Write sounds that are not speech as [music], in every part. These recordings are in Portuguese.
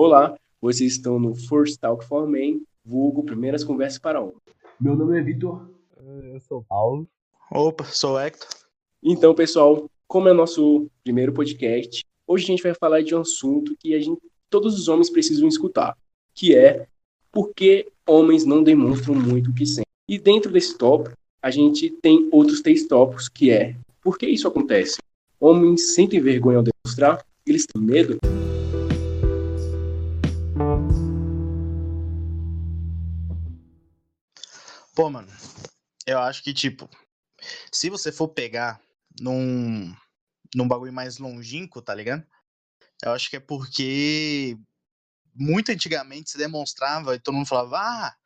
Olá, vocês estão no First Talk for Men, vulgo Primeiras Conversas para Homens. Meu nome é Vitor. Eu sou Paulo. Opa, sou o Hector. Então, pessoal, como é o nosso primeiro podcast, hoje a gente vai falar de um assunto que a gente, todos os homens precisam escutar, que é por que homens não demonstram muito o que sentem. E dentro desse tópico, a gente tem outros três tópicos, que é por que isso acontece? Homens sentem vergonha ao demonstrar? Eles têm medo? Pô, mano, eu acho que, tipo, se você for pegar num, num bagulho mais longínquo, tá ligado? Eu acho que é porque muito antigamente se demonstrava e todo mundo falava, ah,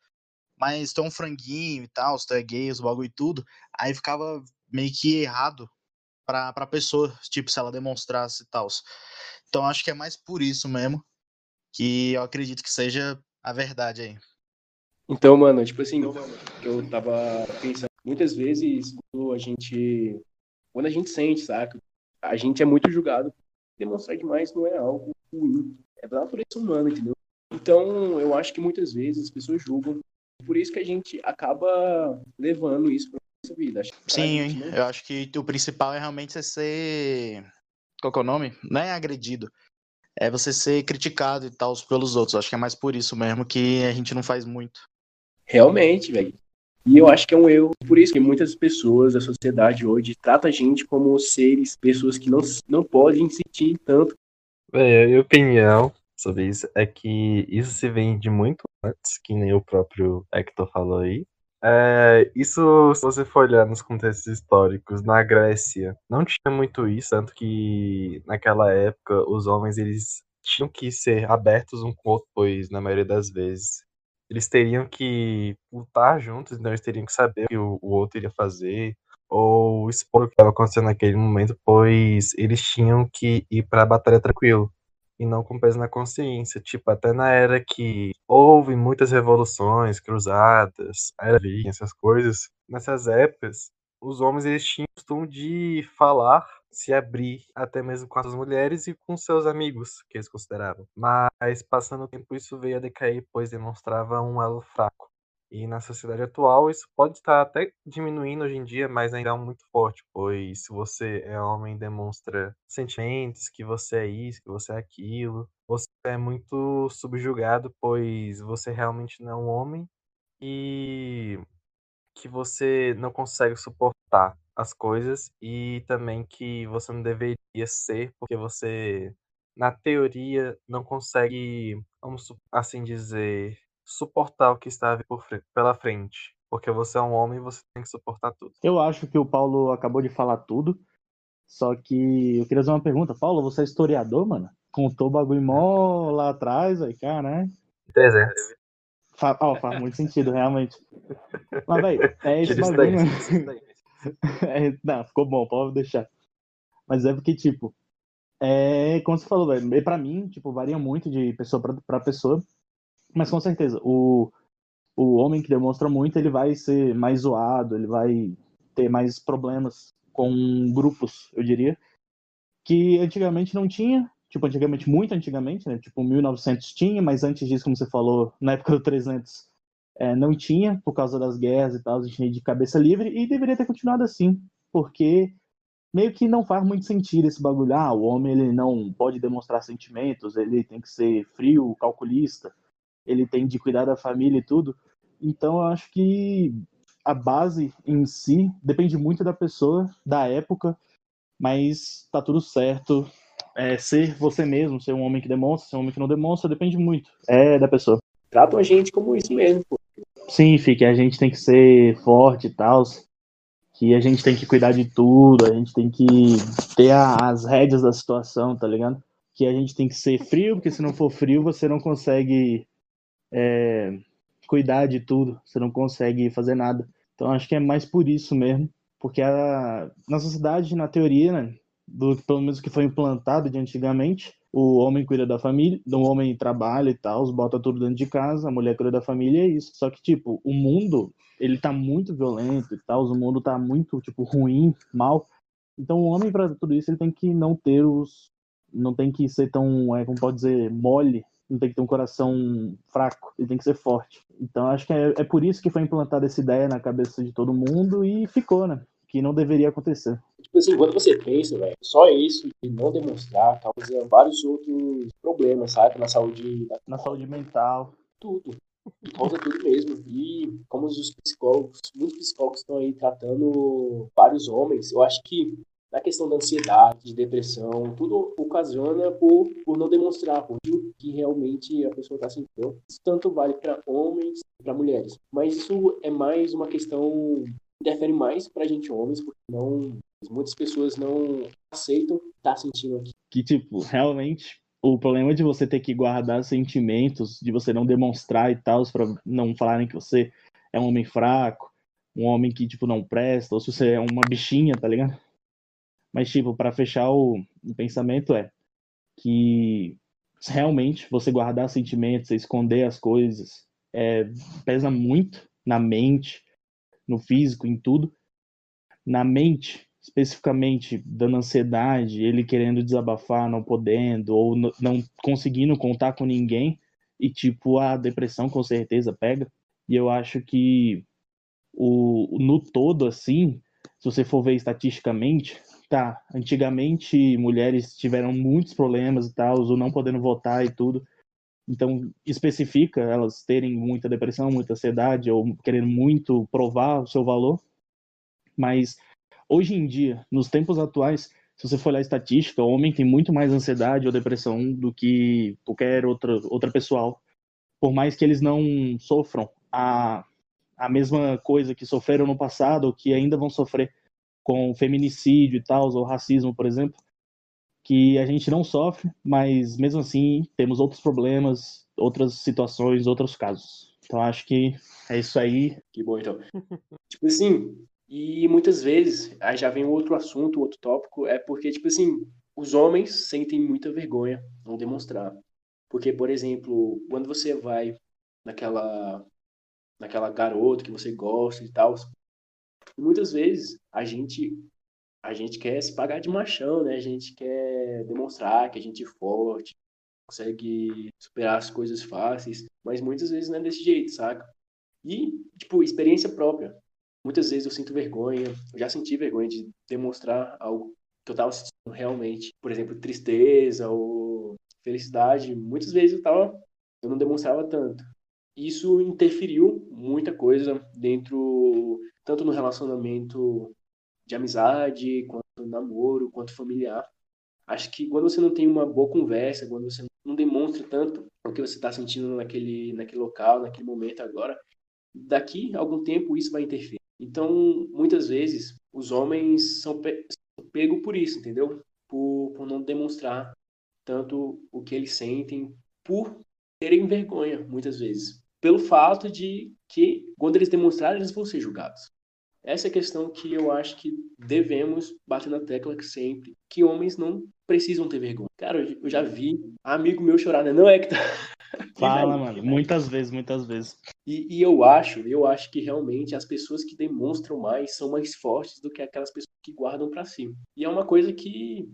mas tu é um franguinho e tal, tu é gay, os bagulho e tudo. Aí ficava meio que errado pra, pra pessoa, tipo, se ela demonstrasse e tal. Então acho que é mais por isso mesmo que eu acredito que seja a verdade aí. Então, mano, tipo assim, eu tava pensando, muitas vezes quando a gente, quando a gente sente, saca? A gente é muito julgado. Demonstrar demais não é algo ruim, é da natureza humana, entendeu? Então, eu acho que muitas vezes as pessoas julgam. Por isso que a gente acaba levando isso pra nossa vida. Sim, gente não- eu acho que o principal é realmente você ser. Qual que é o nome? Não é agredido. É você ser criticado e tal pelos outros. Acho que é mais por isso mesmo que a gente não faz muito. Realmente, velho. E eu acho que é um erro. Por isso que muitas pessoas da sociedade hoje tratam a gente como seres, pessoas que não, não podem sentir tanto. Bem, a minha opinião sobre isso é que isso se vende muito antes, que nem o próprio Hector falou aí. É, isso, se você for olhar nos contextos históricos, na Grécia, não tinha muito isso, tanto que naquela época os homens eles tinham que ser abertos um com o outro, pois na maioria das vezes eles teriam que lutar juntos, então eles teriam que saber o que o, outro iria fazer, ou expor o que estava acontecendo naquele momento, pois eles tinham que ir para a batalha tranquilo e não com peso na consciência. Tipo, até na era que houve muitas revoluções, cruzadas, era essas coisas, nessas épocas, os homens eles tinham o costume de falar, se abrir até mesmo com as mulheres e com seus amigos, que eles consideravam. Mas passando o tempo isso veio a decair, pois demonstrava um elo fraco. E na sociedade atual isso pode estar até diminuindo hoje em dia, mas ainda é muito forte, pois se você é homem demonstra sentimentos, que você é isso, que você é aquilo, você é muito subjugado, pois você realmente não é um homem e que você não consegue suportar as coisas e também que você não deveria ser porque você na teoria não consegue, vamos assim dizer, suportar o que está por pela frente, porque você é um homem e você tem que suportar tudo. Eu acho que o Paulo acabou de falar tudo. Só que eu queria fazer uma pergunta. Paulo, você é historiador, mano? Contou o bagulho mó lá atrás, aí, caralho. 300. Fa ó, faz muito sentido, realmente. [laughs] Mas, velho, é esse bagulho. [laughs] É, não, ficou bom, pode deixar. Mas é porque, tipo, é, como você falou, velho, pra mim, tipo, varia muito de pessoa pra, pra pessoa. Mas com certeza, o, o homem que demonstra muito, ele vai ser mais zoado, ele vai ter mais problemas com grupos, eu diria, que antigamente não tinha. Tipo, antigamente, muito antigamente, né? Tipo, 1900 tinha, mas antes disso, como você falou, na época do 300, é, não tinha, por causa das guerras e tal, a gente ia de cabeça livre, e deveria ter continuado assim, porque meio que não faz muito sentido esse bagulho. Ah, o homem ele não pode demonstrar sentimentos, ele tem que ser frio, calculista, ele tem de cuidar da família e tudo. Então eu acho que a base em si depende muito da pessoa, da época, mas tá tudo certo. É, ser você mesmo, ser um homem que demonstra, ser um homem que não demonstra, depende muito. É da pessoa. Tratam a gente como isso mesmo, pô. Sim, Fih, que a gente tem que ser forte e tal, que a gente tem que cuidar de tudo, a gente tem que ter a- as rédeas da situação, tá ligado? Que a gente tem que ser frio, porque se não for frio, você não consegue é, cuidar de tudo, você não consegue fazer nada. Então acho que é mais por isso mesmo, porque a, na sociedade, na teoria, né, do pelo menos que foi implantado de antigamente, o homem cuida da família, o homem trabalha e tal, bota tudo dentro de casa, a mulher cuida da família, é isso. Só que, tipo, o mundo, ele tá muito violento e tal, o mundo tá muito, tipo, ruim, mal. Então o homem, para tudo isso, ele tem que não ter os. Não tem que ser tão, é, como pode dizer, mole não tem que ter um coração fraco, ele tem que ser forte. Então acho que é, é por isso que foi implantada essa ideia na cabeça de todo mundo e ficou, né? Que não deveria acontecer. Tipo assim, quando você pensa, velho, só isso de não demonstrar causa vários outros problemas, sabe? Na saúde. Na saúde mental. Tudo. Causa tudo mesmo. E como os psicólogos, muitos psicólogos estão aí tratando vários homens, eu acho que na questão da ansiedade, de depressão, tudo ocasiona por, por não demonstrar por o que realmente a pessoa está sentindo. Isso tanto vale para homens e para mulheres. Mas isso é mais uma questão interfere mais para a gente homens, porque não muitas pessoas não aceitam estar tá sentindo aqui. Que tipo, realmente o problema de você ter que guardar sentimentos, de você não demonstrar e tal, para não falarem que você é um homem fraco, um homem que tipo não presta, ou se você é uma bichinha, tá ligado? Mas, tipo, para fechar o, o, pensamento é que realmente você guardar sentimentos, você esconder as coisas, é, pesa muito na mente, no físico, em tudo. Na mente, especificamente, dando ansiedade, ele querendo desabafar, não podendo, ou não conseguindo contar com ninguém, e, tipo, a depressão com certeza pega. E eu acho que o, no todo, assim, se você for ver estatisticamente, tá, antigamente mulheres tiveram muitos problemas e tal, ou não podendo votar e tudo. Então, especifica elas terem muita depressão, muita ansiedade, ou querendo muito provar o seu valor. Mas, hoje em dia, nos tempos atuais, se você for olhar a estatística, o homem tem muito mais ansiedade ou depressão do que qualquer outra, outra pessoal. Por mais que eles não sofram a, a mesma coisa que sofreram no passado, ou que ainda vão sofrer com feminicídio e tal, ou racismo, por exemplo, que a gente não sofre, mas mesmo assim temos outros problemas, outras situações, outros casos. Então acho que é isso aí. Que bom, então. tipo assim, e muitas vezes, aí já vem outro assunto, outro tópico, é porque, tipo assim, os homens sentem muita vergonha não demonstrar. Porque, por exemplo, quando você vai naquela naquela garota que você gosta e tal, muitas vezes a gente a gente quer se pagar de machão, né? A gente quer demonstrar que a gente é forte, consegue superar as coisas fáceis, mas muitas vezes não é desse jeito, saca? E, tipo, experiência própria. Muitas vezes eu sinto vergonha, eu já senti vergonha de demonstrar algo que eu tava sentindo realmente. Por exemplo, tristeza ou felicidade. Muitas vezes eu tava, eu não demonstrava tanto. Isso interferiu muita coisa dentro tanto no relacionamento de amizade, quanto namoro, quanto familiar. Acho que quando você não tem uma boa conversa, quando você não demonstra tanto o que você está sentindo naquele, naquele local, naquele momento agora, daqui a algum tempo isso vai interferir. Então, muitas vezes, os homens são, pe são pegos por isso, entendeu? Por, por não demonstrar tanto o que eles sentem, por terem vergonha, muitas vezes. Pelo fato de que, quando eles demonstrarem, eles vão ser julgados. Essa é a questão que eu acho que devemos bater na tecla sempre, que homens não precisam ter vergonha. Cara, eu já vi amigo meu chorar, né? Não é que tá... [laughs] Fala, mano. Muitas vezes, muitas vezes. E, e, eu acho, eu acho que realmente as pessoas que demonstram mais são mais fortes do que aquelas pessoas que guardam para si. E é uma coisa que,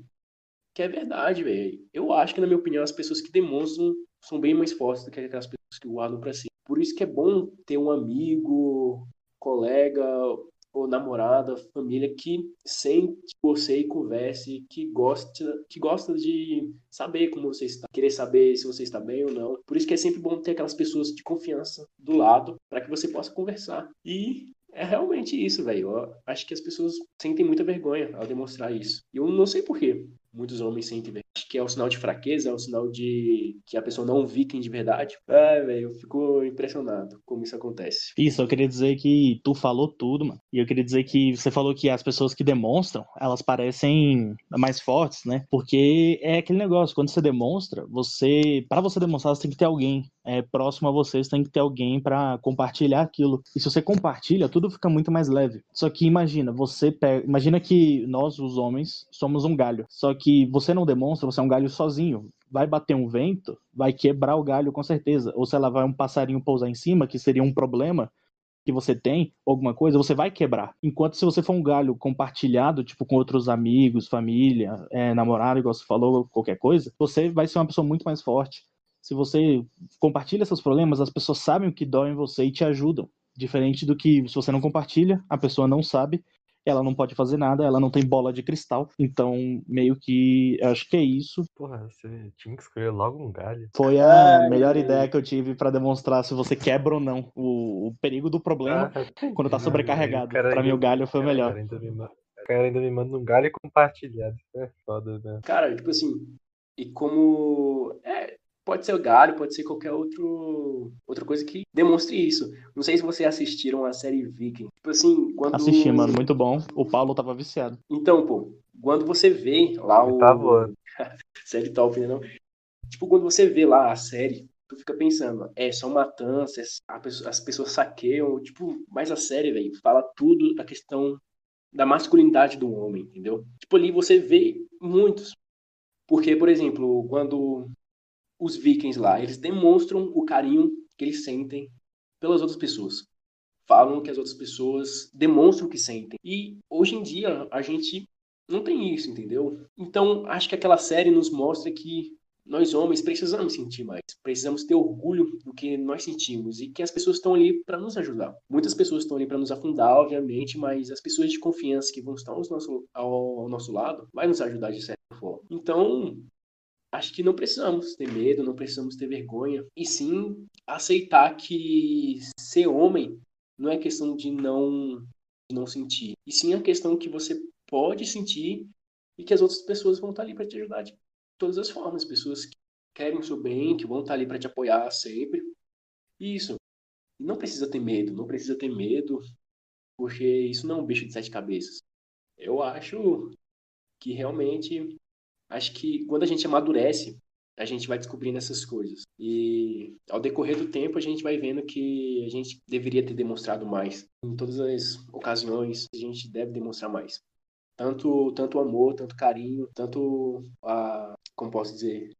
que é verdade, velho. Eu acho que, na minha opinião, as pessoas que demonstram são bem mais fortes do que aquelas pessoas que guardam para si. Por isso que é bom ter um amigo, colega ou namorada, família que sente você e converse, que gosta, que gosta de saber como você está, querer saber se você está bem ou não. Por isso que é sempre bom ter aquelas pessoas de confiança do lado para que você possa conversar. E é realmente isso, velho. Acho que as pessoas sentem muita vergonha ao demonstrar isso. E eu não sei porquê muitos homens sentem. Acho que é um sinal de fraqueza, é um sinal de que a pessoa não é viking de verdade. Ai, velho, eu fico impressionado como isso acontece. Isso, eu queria dizer que tu falou tudo, mano. E eu queria dizer que você falou que as pessoas que demonstram, elas parecem mais fortes, né? Porque é aquele negócio, quando você demonstra, você, para você demonstrar, você tem que ter alguém é, próximo a você, você tem que ter alguém para compartilhar aquilo. E se você compartilha, tudo fica muito mais leve. Só que imagina, você pega, imagina que nós, os homens, somos um galho. Só que você não demonstra, você é um galho sozinho. Vai bater um vento, vai quebrar o galho com certeza. Ou se ela vai um passarinho pousar em cima, que seria um problema que você tem, alguma coisa, você vai quebrar. Enquanto se você for um galho compartilhado, tipo com outros amigos, família, é, namorado, igual você falou, qualquer coisa, você vai ser uma pessoa muito mais forte. Se você compartilha seus problemas, as pessoas sabem o que dói em você e te ajudam. Diferente do que se você não compartilha, a pessoa não sabe ela não pode fazer nada, ela não tem bola de cristal. Então, meio que acho que é isso. Porra, você tinha que escolher logo um galho. Foi a Ai, melhor ideia que eu tive para demonstrar se você quebra ou não o, o perigo do problema ah, [laughs] quando tá sobrecarregado. Para mim, o galho foi o melhor. O cara ainda me manda um galho compartilhado. É foda, né? Cara, tipo assim, e como. É, Pode ser o Galho, pode ser qualquer outro, outra coisa que demonstre isso. Não sei se vocês assistiram a série Viking. Tipo assim, quando... Assisti, mano, muito bom. O Paulo tava viciado. Então, pô, quando você vê lá o... Tá bom. [laughs] série top, né, não? Tipo, quando você vê lá a série, tu fica pensando, é só matanças, as pessoas saqueiam, tipo, mas a série, velho, fala tudo da questão da masculinidade do homem, entendeu? Tipo, ali você vê muitos. Porque, por exemplo, quando os vikings lá, eles demonstram o carinho que eles sentem pelas outras pessoas. Falam que as outras pessoas demonstram que sentem. E hoje em dia a gente não tem isso, entendeu? Então acho que aquela série nos mostra que nós homens precisamos sentir mais, precisamos ter orgulho do que nós sentimos e que as pessoas estão ali para nos ajudar. Muitas pessoas estão ali para nos afundar, obviamente, mas as pessoas de confiança que vão estar ao nosso, ao, nosso lado vai nos ajudar de certa forma. Então, acho que não precisamos ter medo, não precisamos ter vergonha, e sim aceitar que ser homem não é questão de não, de não sentir, e sim a questão que você pode sentir e que as outras pessoas vão estar ali para te ajudar de todas as formas, pessoas que querem o seu bem, que vão estar ali para te apoiar sempre. Isso. Não precisa ter medo, não precisa ter medo, porque isso não é um bicho de sete cabeças. Eu acho que realmente acho que quando a gente amadurece, a gente vai descobrindo essas coisas. E ao decorrer do tempo, a gente vai vendo que a gente deveria ter demonstrado mais. Em todas as ocasiões, a gente deve demonstrar mais. Tanto, tanto amor, tanto carinho, tanto a, como posso dizer,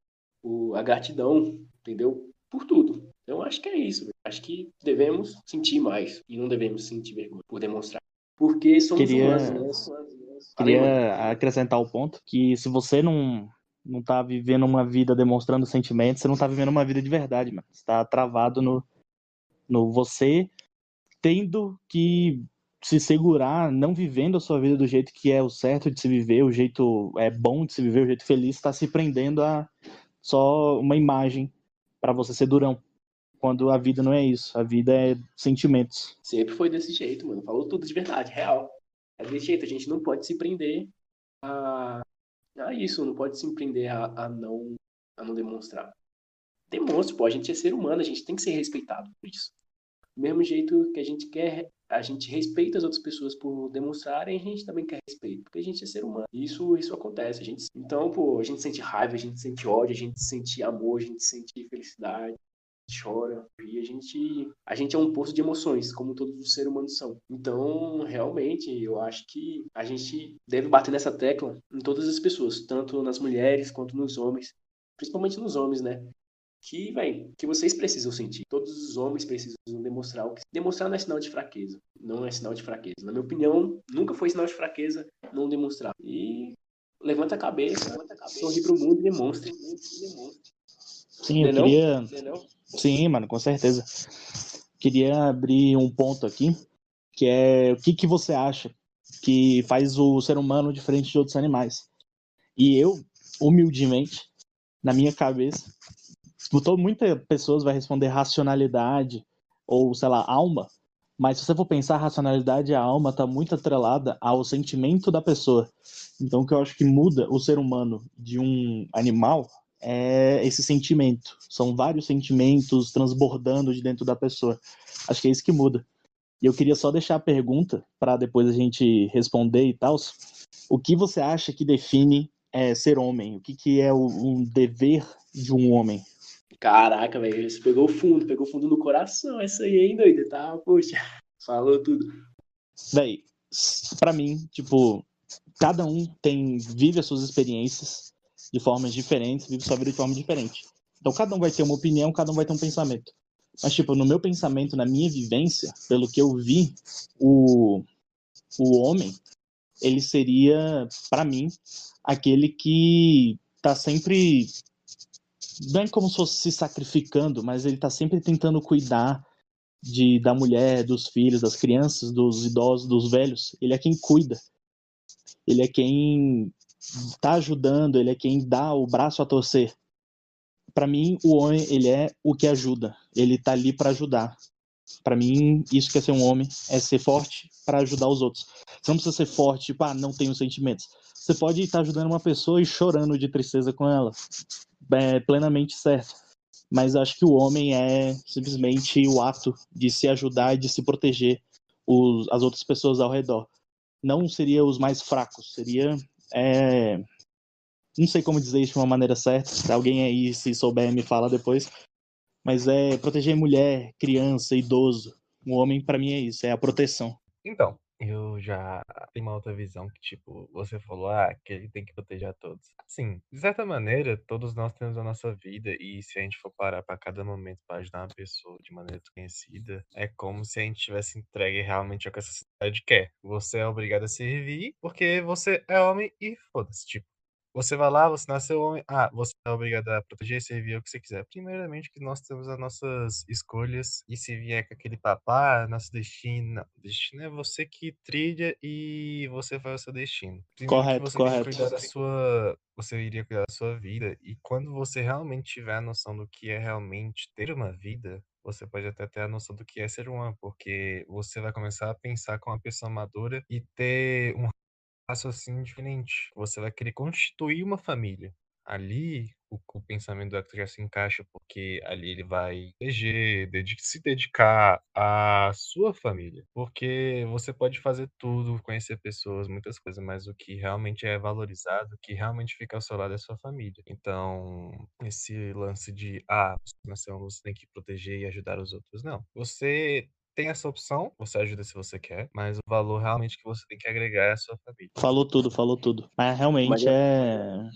o, a gratidão, entendeu? Por tudo. Então acho que é isso. Acho que devemos sentir mais e não devemos sentir vergonha por demonstrar. Porque somos Queria... humanos, né? Queria acrescentar o ponto que se você não não tá vivendo uma vida demonstrando sentimentos, você não tá vivendo uma vida de verdade, mano. Você tá travado no, no você tendo que se segurar, não vivendo a sua vida do jeito que é o certo de se viver, o jeito é bom de se viver, o jeito feliz, está se prendendo a só uma imagem para você ser durão. Quando a vida não é isso, a vida é sentimentos. Sempre foi desse jeito, mano. Falou tudo de verdade, real. É desse jeito, a gente não pode se prender a, a isso, não pode se prender a, a, não, a não demonstrar. Demonstre, pô, a gente é ser humano, a gente tem que ser respeitado por isso. Do mesmo jeito que a gente quer, a gente respeita as outras pessoas por demonstrarem, a gente também quer respeito, porque a gente é ser humano. Isso, isso acontece. A gente, então, pô, a gente sente raiva, a gente sente ódio, a gente sente amor, a gente sente felicidade chora e a gente a gente é um poço de emoções como todos os seres humanos são. Então realmente eu acho que a gente deve bater nessa tecla em todas as pessoas tanto nas mulheres quanto nos homens principalmente nos homens né? Que vai que vocês precisam sentir. Todos os homens precisam demonstrar o que demonstrar não é sinal de fraqueza. Não é sinal de fraqueza. Na minha opinião nunca foi sinal de fraqueza não demonstrar. E levanta a cabeça, levanta a cabeça. Sorri pro mundo e demonstre, demonstre. Sim, eu queria. Sim, mano, com certeza. Queria abrir um ponto aqui, que é o que, que você acha que faz o ser humano diferente de outros animais. E eu, humildemente, na minha cabeça, tipo, muitas pessoas vai responder racionalidade ou, sei lá, alma, mas se você for pensar, a racionalidade e a alma está muito atrelada ao sentimento da pessoa. Então, o que eu acho que muda o ser humano de um animal é esse sentimento. São vários sentimentos transbordando de dentro da pessoa. Acho que é isso que muda. E eu queria só deixar a pergunta para depois a gente responder e tal. O que você acha que define é, ser homem? O que, que é o, um dever de um homem? Caraca, velho, você pegou fundo, pegou fundo no coração essa aí, hein, doido? Tá, poxa, [laughs] falou tudo. Véi, pra mim, tipo, cada um tem, vive as suas experiências, de formas diferentes, vive sua vida de forma diferente. Então cada um vai ter uma opinião, cada um vai ter um pensamento. Mas, tipo, no meu pensamento, na minha vivência, pelo que eu vi, o, o homem, ele seria, para mim, aquele que tá sempre não é como se fosse se sacrificando, mas ele tá sempre tentando cuidar de, da mulher, dos filhos, das crianças, dos idosos, dos velhos. Ele é quem cuida. Ele é quem tá ajudando, ele é quem dá o braço a torcer. Para mim, o homem, ele é o que ajuda. Ele tá ali para ajudar. Para mim, isso que é ser um homem, é ser forte para ajudar os outros. Você não precisa ser forte, tipo, ah, não tenho sentimentos. Você pode estar ajudando uma pessoa e chorando de tristeza com ela. É plenamente certo. Mas acho que o homem é simplesmente o ato de se ajudar e de se proteger os, as outras pessoas ao redor. Não seria os mais fracos, seria. É... Não sei como dizer isso de uma maneira certa. Se alguém aí, se souber, me fala depois. Mas é proteger mulher, criança, idoso. O homem, para mim, é isso, é a proteção. Então, eu já tenho uma outra visão que, tipo, você falou, ah, que ele tem que proteger a todos. Sim, de certa maneira, todos nós temos a nossa vida, e se a gente for parar para cada momento para ajudar uma pessoa de maneira desconhecida, é como se a gente tivesse entregue realmente ao que essa sociedade quer. Você é obrigado a servir porque você é homem e foda-se. Tipo, você vai lá, você nasceu homem. Ah, você é obrigado a proteger e servir o que você quiser. Primeiramente, que nós temos as nossas escolhas. E se vier com aquele papá, nosso destino. Não, destino é você que trilha e você faz o seu destino. Correto, você correto. cuidar da sua. Você iria cuidar da sua vida. E quando você realmente tiver a noção do que é realmente ter uma vida, você pode até ter a noção do que é ser um porque você vai começar a pensar com uma pessoa madura e ter um raciocínio diferente. Você vai querer constituir uma família. Ali, o, o pensamento do Hector já se encaixa, porque ali ele vai se dedicar à sua família. Porque você pode fazer tudo, conhecer pessoas, muitas coisas, mas o que realmente é valorizado, o que realmente fica ao seu lado é a sua família. Então, esse lance de, ah, você nasceu, você tem que proteger e ajudar os outros. Não. Você tem essa opção, você ajuda se você quer, mas o valor realmente que você tem que agregar é a sua família. Falou tudo, falou tudo. Mas realmente mas é...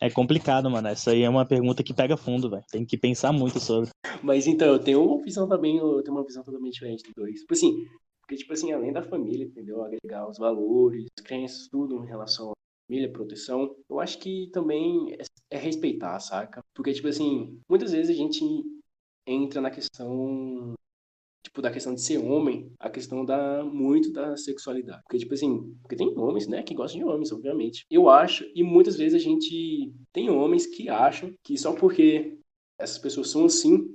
é complicado, mano. Essa aí é uma pergunta que pega fundo, velho. Tem que pensar muito sobre. Mas então, eu tenho uma visão também, eu tenho uma visão totalmente diferente dos dois. Tipo assim, porque, tipo assim, além da família, entendeu? Agregar os valores, crenças, tudo em relação à família, proteção, eu acho que também é, é respeitar, saca? Porque, tipo assim, muitas vezes a gente entra na questão tipo, da questão de ser homem, a questão da muito da sexualidade. Porque, tipo assim, porque tem homens, né, que gostam de homens, obviamente. Eu acho, e muitas vezes a gente tem homens que acham que só porque essas pessoas são assim,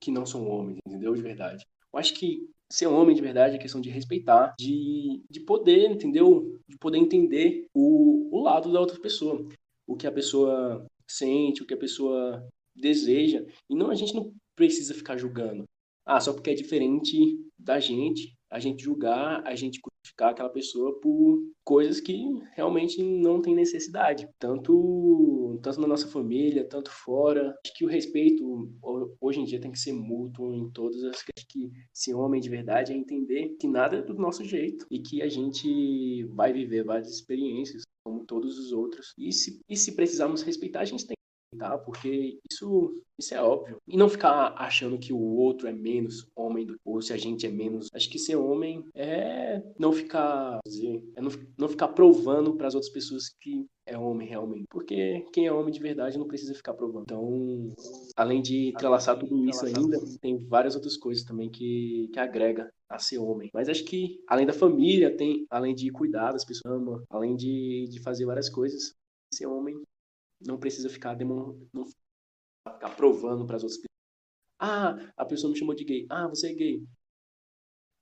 que não são homens, entendeu? De verdade. Eu acho que ser homem de verdade é questão de respeitar, de, de poder, entendeu? De poder entender o, o lado da outra pessoa. O que a pessoa sente, o que a pessoa deseja. E não, a gente não precisa ficar julgando. Ah, só porque é diferente da gente, a gente julgar, a gente crucificar aquela pessoa por coisas que realmente não tem necessidade, tanto tanto na nossa família, tanto fora. Acho que o respeito hoje em dia tem que ser mútuo em todas as que que se homem de verdade é entender que nada é do nosso jeito e que a gente vai viver várias experiências como todos os outros. E se, e se precisarmos respeitar, a gente tem tá? Porque isso, isso é óbvio. E não ficar achando que o outro é menos homem do, ou se a gente é menos. Acho que ser homem é não ficar, dizer, é não, não ficar provando para as outras pessoas que é homem realmente. Porque quem é homem de verdade não precisa ficar provando. Então, além de entrelaçar tudo isso ainda, tem várias outras coisas também que, que agrega a ser homem. Mas acho que, além da família, tem, além de cuidar das pessoas, além de, de fazer várias coisas, ser homem não precisa ficar, não ficar provando para as outras pessoas. Ah, a pessoa me chamou de gay. Ah, você é gay.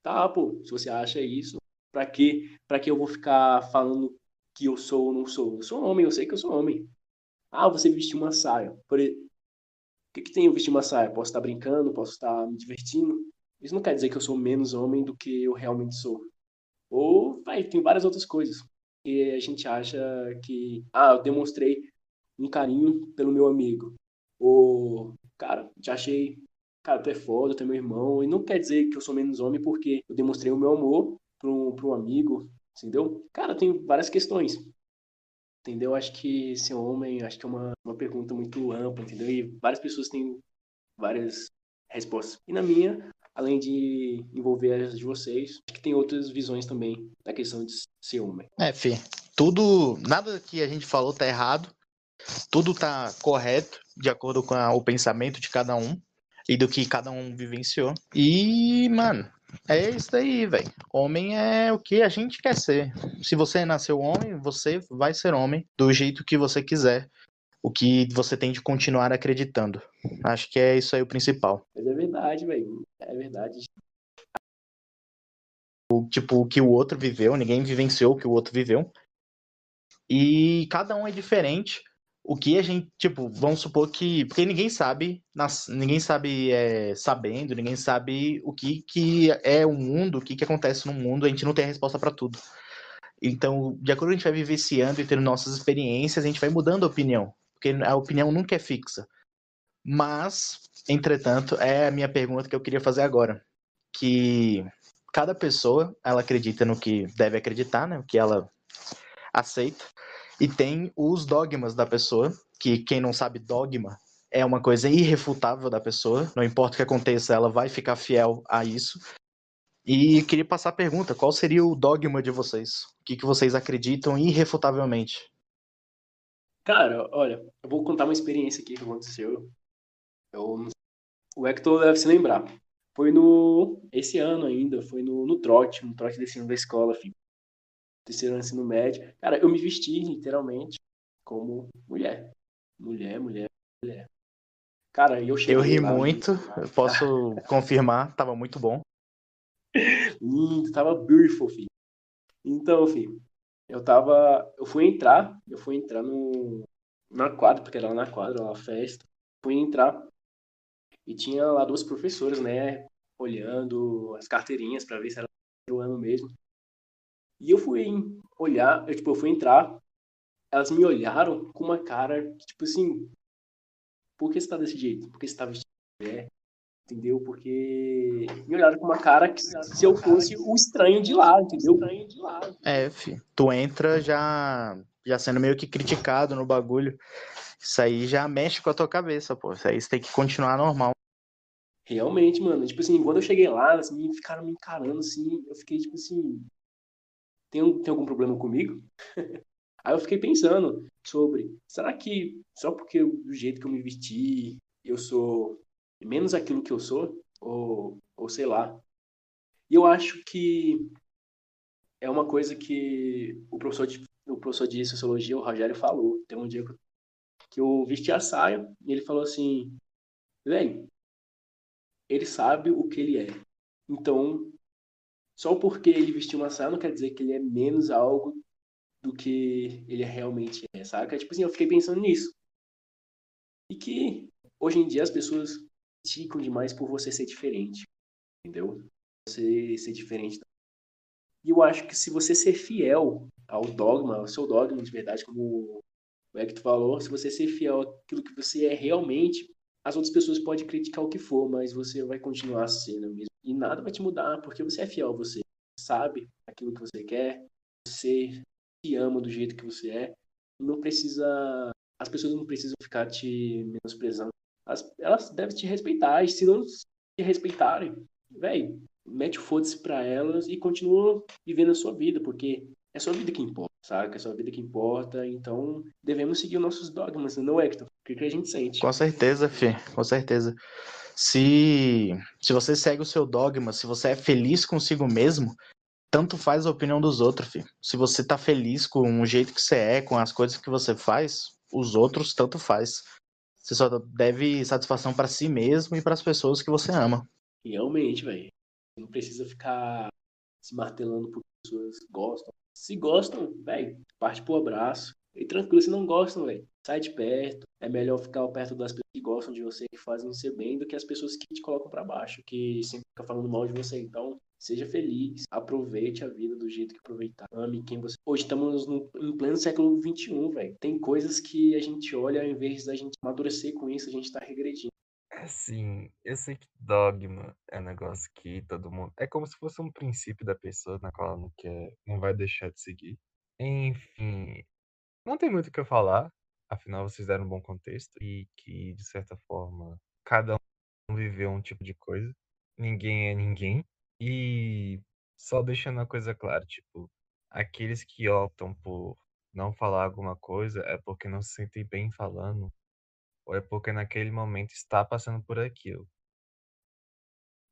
Tá, pô, se você acha isso, pra que, pra que eu vou ficar falando que eu sou ou não sou? Eu sou homem, eu sei que eu sou homem. Ah, você vestiu uma saia. Por... O que, que tem eu vestir uma saia? Posso estar brincando, posso estar me divertindo. Isso não quer dizer que eu sou menos homem do que eu realmente sou. Ou, vai, tem várias outras coisas. E a gente acha que, ah, eu demonstrei um carinho pelo meu amigo. Ou, cara, te achei, cara, tu é foda, tu é meu irmão. E não quer dizer que eu sou menos homem porque eu demonstrei o meu amor para um, um amigo, entendeu? Cara, tem várias questões. Entendeu? Acho que ser homem, acho que é uma, uma pergunta muito ampla, entendeu? E várias pessoas têm várias respostas. E na minha, além de envolver as de vocês, acho que tem outras visões também da questão de ser homem. É, Fê, tudo, nada que a gente falou tá errado. Tudo tá correto de acordo com a, o pensamento de cada um e do que cada um vivenciou. E, mano, é isso daí, velho. Homem é o que a gente quer ser. Se você nasceu homem, você vai ser homem do jeito que você quiser. O que você tem de continuar acreditando. Acho que é isso aí o principal. Mas é verdade, velho. É verdade. O, tipo, o que o outro viveu, ninguém vivenciou o que o outro viveu. E cada um é diferente. O que a gente, tipo, vamos supor que. Porque ninguém sabe, ninguém sabe é, sabendo, ninguém sabe o que, que é o mundo, o que, que acontece no mundo, a gente não tem a resposta para tudo. Então, de acordo com a gente vai vivenciando e tendo nossas experiências, a gente vai mudando a opinião. Porque a opinião nunca é fixa. Mas, entretanto, é a minha pergunta que eu queria fazer agora. Que cada pessoa, ela acredita no que deve acreditar, né? O que ela aceita. E tem os dogmas da pessoa, que quem não sabe dogma é uma coisa irrefutável da pessoa, não importa o que aconteça, ela vai ficar fiel a isso. E queria passar a pergunta: qual seria o dogma de vocês? O que, que vocês acreditam irrefutavelmente? Cara, olha, eu vou contar uma experiência aqui que aconteceu. Eu, o Hector deve se lembrar. Foi no. Esse ano ainda, foi no, no trote, no trote desse ano da escola, filho terceiro ano ensino médio. Cara, eu me vesti literalmente como mulher. Mulher, mulher, mulher. Cara, eu cheguei. Eu ri lá, muito, eu posso confirmar, tava muito bom. [laughs] Lindo, tava beautiful, filho. Então, filho, eu tava. Eu fui entrar, eu fui entrar no. Na quadra, porque era lá na quadra, lá na festa. Fui entrar e tinha lá duas professoras, né? Olhando as carteirinhas para ver se era o ano mesmo. E eu fui olhar, eu, tipo, eu fui entrar, elas me olharam com uma cara, tipo assim, por que você tá desse jeito? Por que você tá vestido de mulher? Entendeu? Porque me olharam com uma cara que se eu fosse o estranho de lá, entendeu? Estranho de lá. É, fi. Tu entra já, já sendo meio que criticado no bagulho. Isso aí já mexe com a tua cabeça, pô. Isso aí você tem que continuar normal. Realmente, mano. Tipo assim, quando eu cheguei lá, assim, ficaram me encarando, assim, eu fiquei, tipo assim, tem, tem algum problema comigo? [laughs] Aí eu fiquei pensando sobre, será que só porque do jeito que eu me vesti, eu sou menos aquilo que eu sou? Ou, ou sei lá. E eu acho que é uma coisa que o professor de, o professor de sociologia, o Rogério, falou. Tem um dia que eu, que eu vesti a saia e ele falou assim, velho, ele sabe o que ele é. Então, só porque ele vestiu uma saia não quer dizer que ele é menos algo do que ele realmente é, saca? Tipo assim, eu fiquei pensando nisso. E que hoje em dia as pessoas criticam demais por você ser diferente, entendeu? Você ser diferente. E eu acho que se você ser fiel ao dogma, ao seu dogma de verdade, como o Hector falou, se você ser fiel àquilo que você é realmente, as outras pessoas podem criticar o que for, mas você vai continuar sendo mesmo. E nada vai te mudar, porque você é fiel a você. Sabe aquilo que você quer, você se ama do jeito que você é. Não precisa. As pessoas não precisam ficar te menosprezando. As, elas devem te respeitar. E se não te respeitarem, velho, mete o foda-se pra elas e continua vivendo a sua vida, porque é sua vida que importa, sabe? É sua vida que importa. Então, devemos seguir os nossos dogmas, não é, Hector? O que a gente sente. Com certeza, Fê, com certeza. Se, se você segue o seu dogma, se você é feliz consigo mesmo, tanto faz a opinião dos outros, filho. Se você tá feliz com o jeito que você é, com as coisas que você faz, os outros tanto faz. Você só deve satisfação para si mesmo e para as pessoas que você ama. Realmente, velho. Não precisa ficar se martelando por pessoas que gostam. Se gostam, velho, parte pro abraço. E tranquilo, se não gostam, velho, sai de perto. É melhor ficar perto das pessoas que gostam de você, que fazem você bem, do que as pessoas que te colocam para baixo, que sempre ficam falando mal de você. Então, seja feliz, aproveite a vida do jeito que aproveitar. Ame quem você. Hoje estamos no, em pleno século XXI, velho. Tem coisas que a gente olha, ao invés da gente amadurecer com isso, a gente tá regredindo. Assim, eu sei que dogma é um negócio que todo mundo. É como se fosse um princípio da pessoa na qual ela não quer, não vai deixar de seguir. Enfim, não tem muito o que eu falar, afinal vocês deram um bom contexto e que, de certa forma, cada um viveu um tipo de coisa. Ninguém é ninguém. E só deixando a coisa clara, tipo, aqueles que optam por não falar alguma coisa é porque não se sente bem falando, ou é porque naquele momento está passando por aquilo.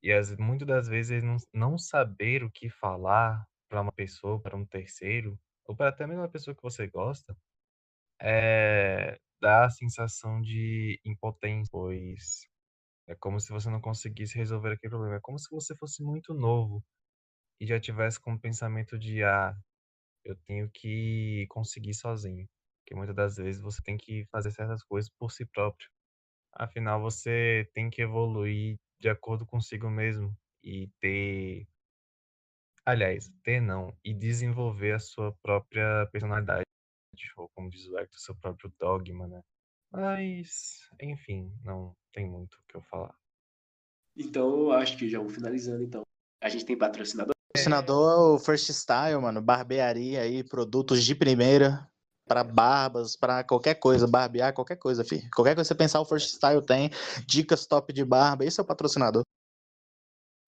E as, muitas das vezes não, não saber o que falar para uma pessoa, para um terceiro, ou para até mesmo uma pessoa que você gosta, é, dá a sensação de impotência, pois é como se você não conseguisse resolver aquele problema. É como se você fosse muito novo e já tivesse com o pensamento de, ah, eu tenho que conseguir sozinho. Porque muitas das vezes você tem que fazer certas coisas por si próprio. Afinal, você tem que evoluir de acordo consigo mesmo e ter. Aliás, ter não, e desenvolver a sua própria personalidade, ou como diz o Hector, seu próprio dogma, né? Mas, enfim, não tem muito o que eu falar. Então, eu acho que já vou finalizando, então. A gente tem patrocinador. Patrocinador é o First Style, mano. Barbearia aí, produtos de primeira. Pra barbas, pra qualquer coisa, barbear, qualquer coisa, fi. Qualquer coisa que você pensar, o First Style tem. Dicas top de barba. Esse é o patrocinador.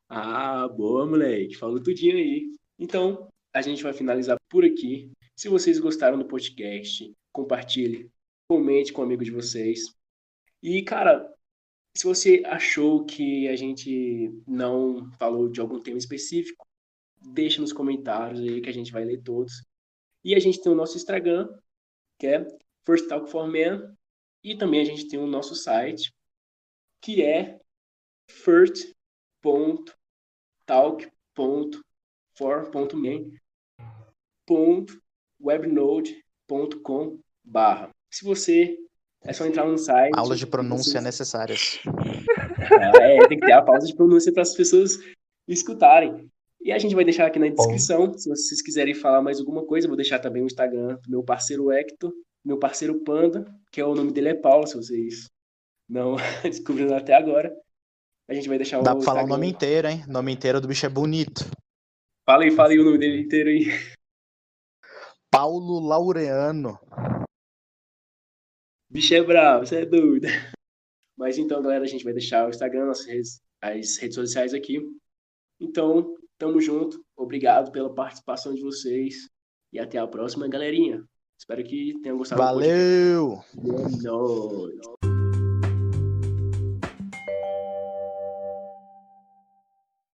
Ah, boa, moleque. Falou tudinho aí. Então, a gente vai finalizar por aqui. Se vocês gostaram do podcast, compartilhe, comente com um amigo de vocês. E, cara, se você achou que a gente não falou de algum tema específico, deixa nos comentários aí que a gente vai ler todos. E a gente tem o nosso Instagram, que é First Talk for Men, e também a gente tem o nosso site, que é first.talk.for.men.webnode.com barra. Se você é só entrar no site. Aulas de pronúncia vocês... necessárias. [laughs] é, tem que ter a pausa de pronúncia para as pessoas escutarem. E a gente vai deixar aqui na descrição, se vocês quiserem falar mais alguma coisa, vou deixar também o Instagram do meu parceiro Hector, meu parceiro Panda, que é o nome dele é Paulo, se vocês não [laughs] descobriram até agora. A gente vai deixar Dá o. Dá pra falar o nome inteiro, hein? O nome inteiro do bicho é bonito. Fala aí, fala aí o nome dele inteiro aí. Paulo Laureano. Bicho é bravo, você é doido. [laughs] Mas então, galera, a gente vai deixar o Instagram, as redes, as redes sociais aqui. Então, tamo junto. Obrigado pela participação de vocês. E até a próxima, galerinha. Espero que tenham gostado. Valeu!